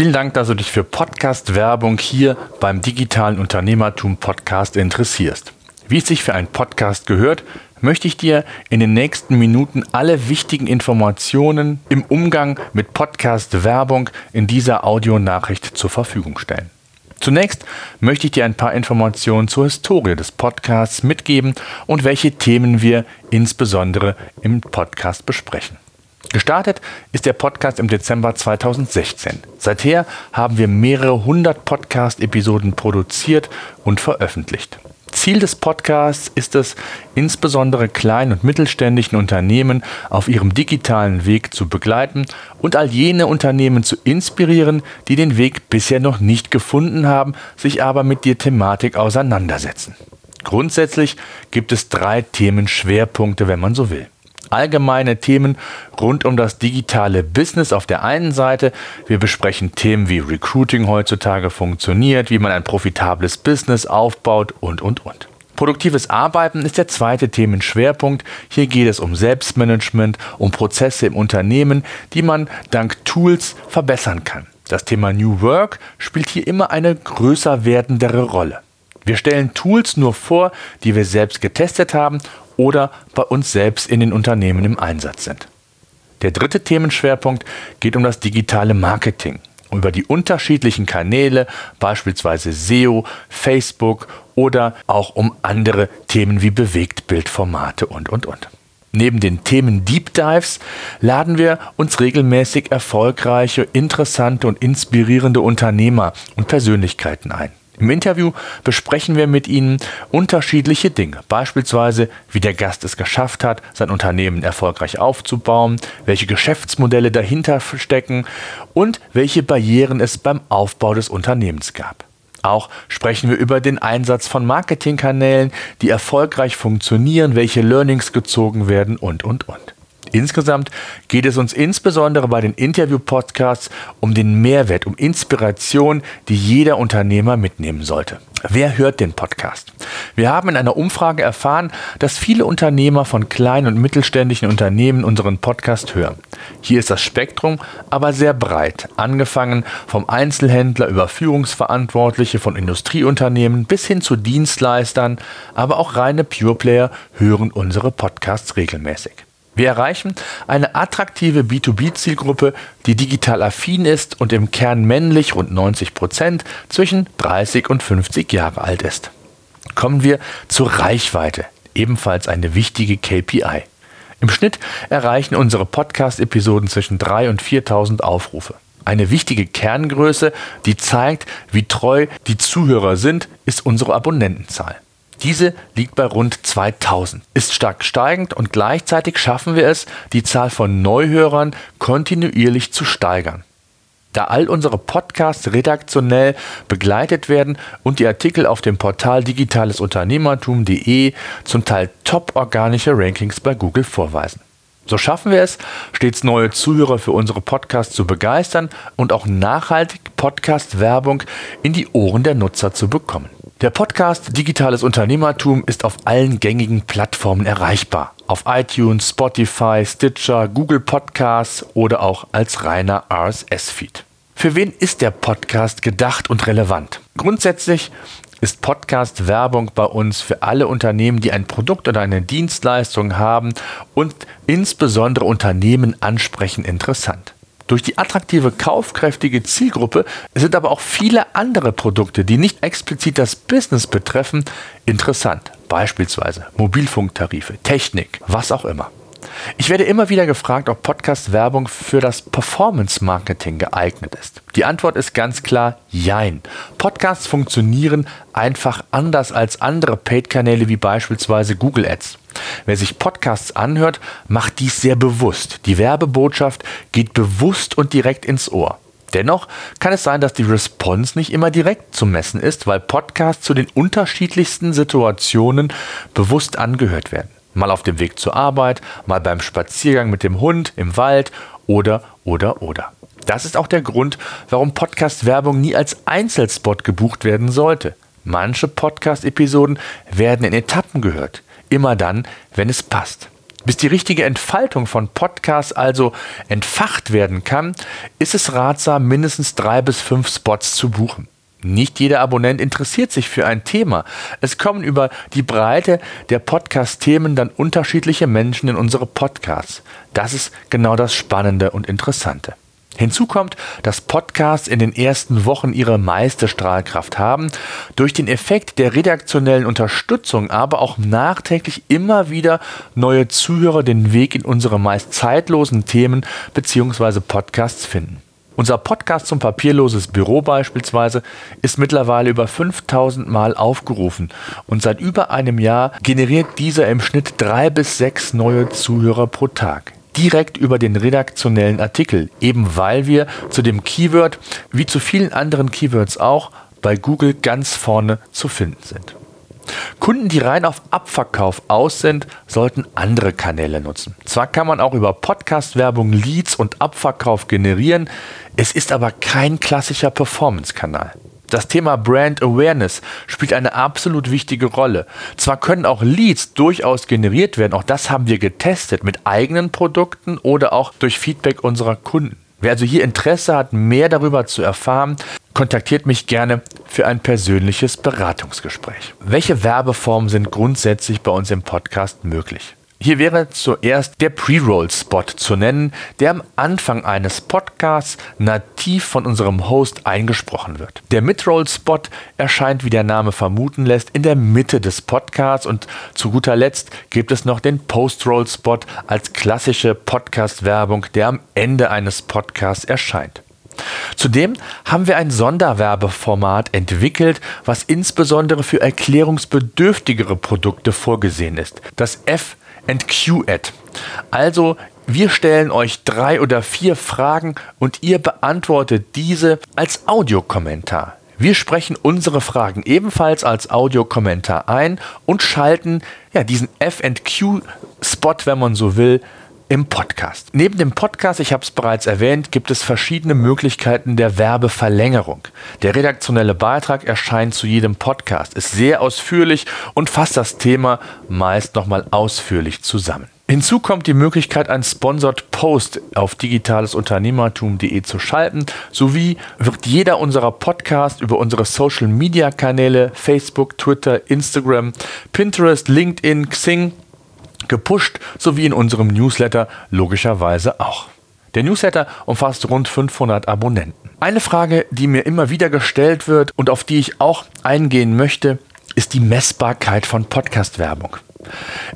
Vielen Dank, dass du dich für Podcast-Werbung hier beim Digitalen Unternehmertum Podcast interessierst. Wie es sich für einen Podcast gehört, möchte ich dir in den nächsten Minuten alle wichtigen Informationen im Umgang mit Podcast-Werbung in dieser Audionachricht zur Verfügung stellen. Zunächst möchte ich dir ein paar Informationen zur Historie des Podcasts mitgeben und welche Themen wir insbesondere im Podcast besprechen. Gestartet ist der Podcast im Dezember 2016. Seither haben wir mehrere hundert Podcast-Episoden produziert und veröffentlicht. Ziel des Podcasts ist es, insbesondere kleinen und mittelständischen Unternehmen auf ihrem digitalen Weg zu begleiten und all jene Unternehmen zu inspirieren, die den Weg bisher noch nicht gefunden haben, sich aber mit der Thematik auseinandersetzen. Grundsätzlich gibt es drei Themenschwerpunkte, wenn man so will allgemeine Themen rund um das digitale Business auf der einen Seite. Wir besprechen Themen wie Recruiting heutzutage funktioniert, wie man ein profitables Business aufbaut und, und, und. Produktives Arbeiten ist der zweite Themenschwerpunkt. Hier geht es um Selbstmanagement, um Prozesse im Unternehmen, die man dank Tools verbessern kann. Das Thema New Work spielt hier immer eine größer werdendere Rolle. Wir stellen Tools nur vor, die wir selbst getestet haben oder bei uns selbst in den Unternehmen im Einsatz sind. Der dritte Themenschwerpunkt geht um das digitale Marketing, über die unterschiedlichen Kanäle, beispielsweise SEO, Facebook oder auch um andere Themen wie Bewegtbildformate und, und, und. Neben den Themen Deep Dives laden wir uns regelmäßig erfolgreiche, interessante und inspirierende Unternehmer und Persönlichkeiten ein. Im Interview besprechen wir mit Ihnen unterschiedliche Dinge, beispielsweise wie der Gast es geschafft hat, sein Unternehmen erfolgreich aufzubauen, welche Geschäftsmodelle dahinter stecken und welche Barrieren es beim Aufbau des Unternehmens gab. Auch sprechen wir über den Einsatz von Marketingkanälen, die erfolgreich funktionieren, welche Learnings gezogen werden und, und, und. Insgesamt geht es uns insbesondere bei den Interview-Podcasts um den Mehrwert, um Inspiration, die jeder Unternehmer mitnehmen sollte. Wer hört den Podcast? Wir haben in einer Umfrage erfahren, dass viele Unternehmer von kleinen und mittelständischen Unternehmen unseren Podcast hören. Hier ist das Spektrum aber sehr breit, angefangen vom Einzelhändler über Führungsverantwortliche von Industrieunternehmen bis hin zu Dienstleistern, aber auch reine Pureplayer hören unsere Podcasts regelmäßig. Wir erreichen eine attraktive B2B-Zielgruppe, die digital affin ist und im Kern männlich rund 90 Prozent zwischen 30 und 50 Jahre alt ist. Kommen wir zur Reichweite, ebenfalls eine wichtige KPI. Im Schnitt erreichen unsere Podcast-Episoden zwischen 3.000 und 4.000 Aufrufe. Eine wichtige Kerngröße, die zeigt, wie treu die Zuhörer sind, ist unsere Abonnentenzahl. Diese liegt bei rund 2000, ist stark steigend und gleichzeitig schaffen wir es, die Zahl von Neuhörern kontinuierlich zu steigern. Da all unsere Podcasts redaktionell begleitet werden und die Artikel auf dem Portal digitalesunternehmertum.de zum Teil top organische Rankings bei Google vorweisen. So schaffen wir es, stets neue Zuhörer für unsere Podcasts zu begeistern und auch nachhaltig Podcast-Werbung in die Ohren der Nutzer zu bekommen. Der Podcast Digitales Unternehmertum ist auf allen gängigen Plattformen erreichbar. Auf iTunes, Spotify, Stitcher, Google Podcasts oder auch als reiner RSS-Feed. Für wen ist der Podcast gedacht und relevant? Grundsätzlich ist Podcast-Werbung bei uns für alle Unternehmen, die ein Produkt oder eine Dienstleistung haben und insbesondere Unternehmen ansprechen, interessant. Durch die attraktive, kaufkräftige Zielgruppe sind aber auch viele andere Produkte, die nicht explizit das Business betreffen, interessant. Beispielsweise Mobilfunktarife, Technik, was auch immer. Ich werde immer wieder gefragt, ob Podcast-Werbung für das Performance-Marketing geeignet ist. Die Antwort ist ganz klar Jein. Podcasts funktionieren einfach anders als andere Paid-Kanäle wie beispielsweise Google Ads. Wer sich Podcasts anhört, macht dies sehr bewusst. Die Werbebotschaft geht bewusst und direkt ins Ohr. Dennoch kann es sein, dass die Response nicht immer direkt zu messen ist, weil Podcasts zu den unterschiedlichsten Situationen bewusst angehört werden. Mal auf dem Weg zur Arbeit, mal beim Spaziergang mit dem Hund, im Wald oder, oder, oder. Das ist auch der Grund, warum Podcast-Werbung nie als Einzelspot gebucht werden sollte. Manche Podcast-Episoden werden in Etappen gehört. Immer dann, wenn es passt. Bis die richtige Entfaltung von Podcasts also entfacht werden kann, ist es ratsam, mindestens drei bis fünf Spots zu buchen. Nicht jeder Abonnent interessiert sich für ein Thema. Es kommen über die Breite der Podcast-Themen dann unterschiedliche Menschen in unsere Podcasts. Das ist genau das Spannende und Interessante. Hinzu kommt, dass Podcasts in den ersten Wochen ihre meiste Strahlkraft haben, durch den Effekt der redaktionellen Unterstützung aber auch nachträglich immer wieder neue Zuhörer den Weg in unsere meist zeitlosen Themen bzw. Podcasts finden. Unser Podcast zum papierloses Büro beispielsweise ist mittlerweile über 5000 Mal aufgerufen. Und seit über einem Jahr generiert dieser im Schnitt drei bis sechs neue Zuhörer pro Tag. Direkt über den redaktionellen Artikel, eben weil wir zu dem Keyword, wie zu vielen anderen Keywords auch, bei Google ganz vorne zu finden sind. Kunden, die rein auf Abverkauf aus sind, sollten andere Kanäle nutzen. Zwar kann man auch über Podcast-Werbung Leads und Abverkauf generieren, es ist aber kein klassischer Performance-Kanal. Das Thema Brand Awareness spielt eine absolut wichtige Rolle. Zwar können auch Leads durchaus generiert werden, auch das haben wir getestet mit eigenen Produkten oder auch durch Feedback unserer Kunden. Wer also hier Interesse hat, mehr darüber zu erfahren, kontaktiert mich gerne für ein persönliches Beratungsgespräch. Welche Werbeformen sind grundsätzlich bei uns im Podcast möglich? Hier wäre zuerst der Pre-Roll-Spot zu nennen, der am Anfang eines Podcasts nativ von unserem Host eingesprochen wird. Der Mid-Roll-Spot erscheint, wie der Name vermuten lässt, in der Mitte des Podcasts und zu guter Letzt gibt es noch den Post-Roll-Spot als klassische Podcast-Werbung, der am Ende eines Podcasts erscheint. Zudem haben wir ein Sonderwerbeformat entwickelt, was insbesondere für erklärungsbedürftigere Produkte vorgesehen ist. Das F Q-Ad. Also wir stellen euch drei oder vier Fragen und ihr beantwortet diese als Audiokommentar. Wir sprechen unsere Fragen ebenfalls als Audiokommentar ein und schalten ja, diesen FQ-Spot, wenn man so will, im Podcast. Neben dem Podcast, ich habe es bereits erwähnt, gibt es verschiedene Möglichkeiten der Werbeverlängerung. Der redaktionelle Beitrag erscheint zu jedem Podcast, ist sehr ausführlich und fasst das Thema meist nochmal ausführlich zusammen. Hinzu kommt die Möglichkeit, ein Sponsored Post auf digitalesunternehmertum.de zu schalten, sowie wird jeder unserer Podcasts über unsere Social Media Kanäle Facebook, Twitter, Instagram, Pinterest, LinkedIn, Xing gepusht, sowie in unserem Newsletter logischerweise auch. Der Newsletter umfasst rund 500 Abonnenten. Eine Frage, die mir immer wieder gestellt wird und auf die ich auch eingehen möchte, ist die Messbarkeit von Podcast-Werbung.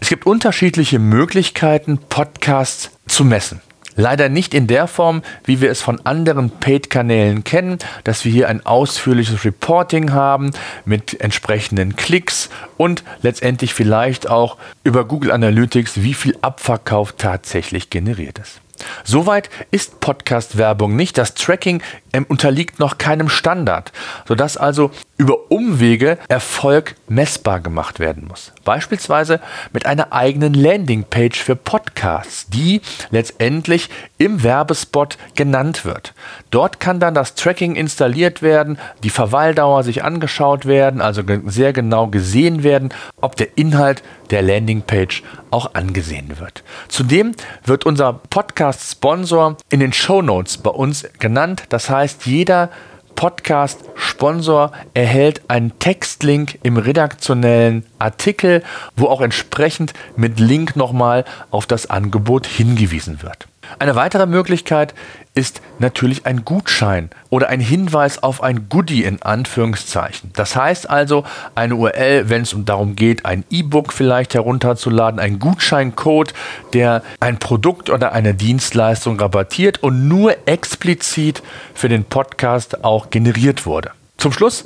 Es gibt unterschiedliche Möglichkeiten, Podcasts zu messen. Leider nicht in der Form, wie wir es von anderen Paid-Kanälen kennen, dass wir hier ein ausführliches Reporting haben mit entsprechenden Klicks und letztendlich vielleicht auch über Google Analytics, wie viel Abverkauf tatsächlich generiert ist. Soweit ist Podcast-Werbung nicht. Das Tracking ähm, unterliegt noch keinem Standard, sodass also über Umwege Erfolg messbar gemacht werden muss. Beispielsweise mit einer eigenen Landingpage für Podcasts, die letztendlich im Werbespot genannt wird. Dort kann dann das Tracking installiert werden, die Verweildauer sich angeschaut werden, also sehr genau gesehen werden, ob der Inhalt der Landingpage auch angesehen wird. Zudem wird unser Podcast-Sponsor in den Show Notes bei uns genannt. Das heißt, jeder Podcast-Sponsor erhält einen Textlink im redaktionellen Artikel, wo auch entsprechend mit Link nochmal auf das Angebot hingewiesen wird. Eine weitere Möglichkeit ist natürlich ein Gutschein oder ein Hinweis auf ein Goodie in Anführungszeichen. Das heißt also eine URL, wenn es darum geht, ein E-Book vielleicht herunterzuladen, ein Gutscheincode, der ein Produkt oder eine Dienstleistung rabattiert und nur explizit für den Podcast auch generiert wurde. Zum Schluss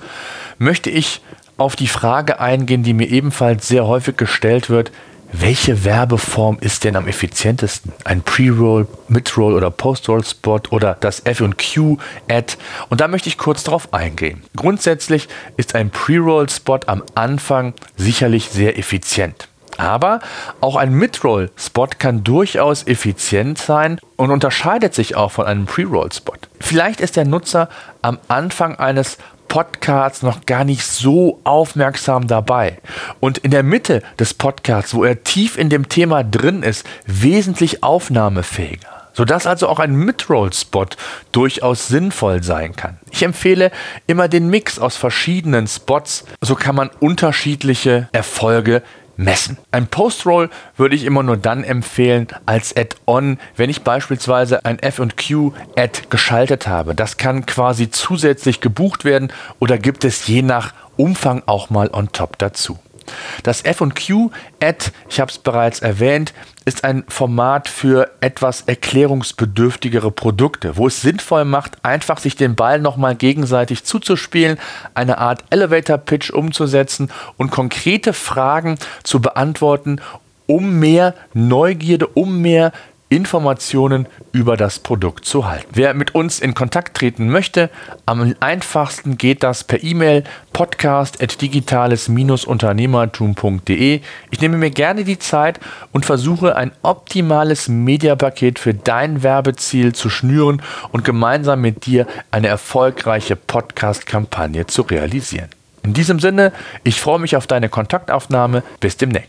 möchte ich auf die Frage eingehen, die mir ebenfalls sehr häufig gestellt wird, welche Werbeform ist denn am effizientesten? Ein Pre-Roll, Mid-Roll oder Post-Roll-Spot oder das F&Q-Ad? Und da möchte ich kurz drauf eingehen. Grundsätzlich ist ein Pre-Roll-Spot am Anfang sicherlich sehr effizient. Aber auch ein Mid-Roll-Spot kann durchaus effizient sein und unterscheidet sich auch von einem Pre-Roll-Spot. Vielleicht ist der Nutzer am Anfang eines Podcasts noch gar nicht so aufmerksam dabei. Und in der Mitte des Podcasts, wo er tief in dem Thema drin ist, wesentlich aufnahmefähiger sodass also auch ein Midroll-Spot durchaus sinnvoll sein kann. Ich empfehle immer den Mix aus verschiedenen Spots, so kann man unterschiedliche Erfolge messen. Ein Post-Roll würde ich immer nur dann empfehlen als Add-on, wenn ich beispielsweise ein F&Q-Ad geschaltet habe. Das kann quasi zusätzlich gebucht werden oder gibt es je nach Umfang auch mal on top dazu. Das FQ-Ad, ich habe es bereits erwähnt, ist ein Format für etwas erklärungsbedürftigere Produkte, wo es sinnvoll macht, einfach sich den Ball nochmal gegenseitig zuzuspielen, eine Art Elevator-Pitch umzusetzen und konkrete Fragen zu beantworten, um mehr Neugierde, um mehr Informationen über das Produkt zu halten. Wer mit uns in Kontakt treten möchte, am einfachsten geht das per E-Mail podcast.digitales-unternehmertum.de. Ich nehme mir gerne die Zeit und versuche ein optimales Mediapaket für dein Werbeziel zu schnüren und gemeinsam mit dir eine erfolgreiche Podcast-Kampagne zu realisieren. In diesem Sinne, ich freue mich auf deine Kontaktaufnahme. Bis demnächst.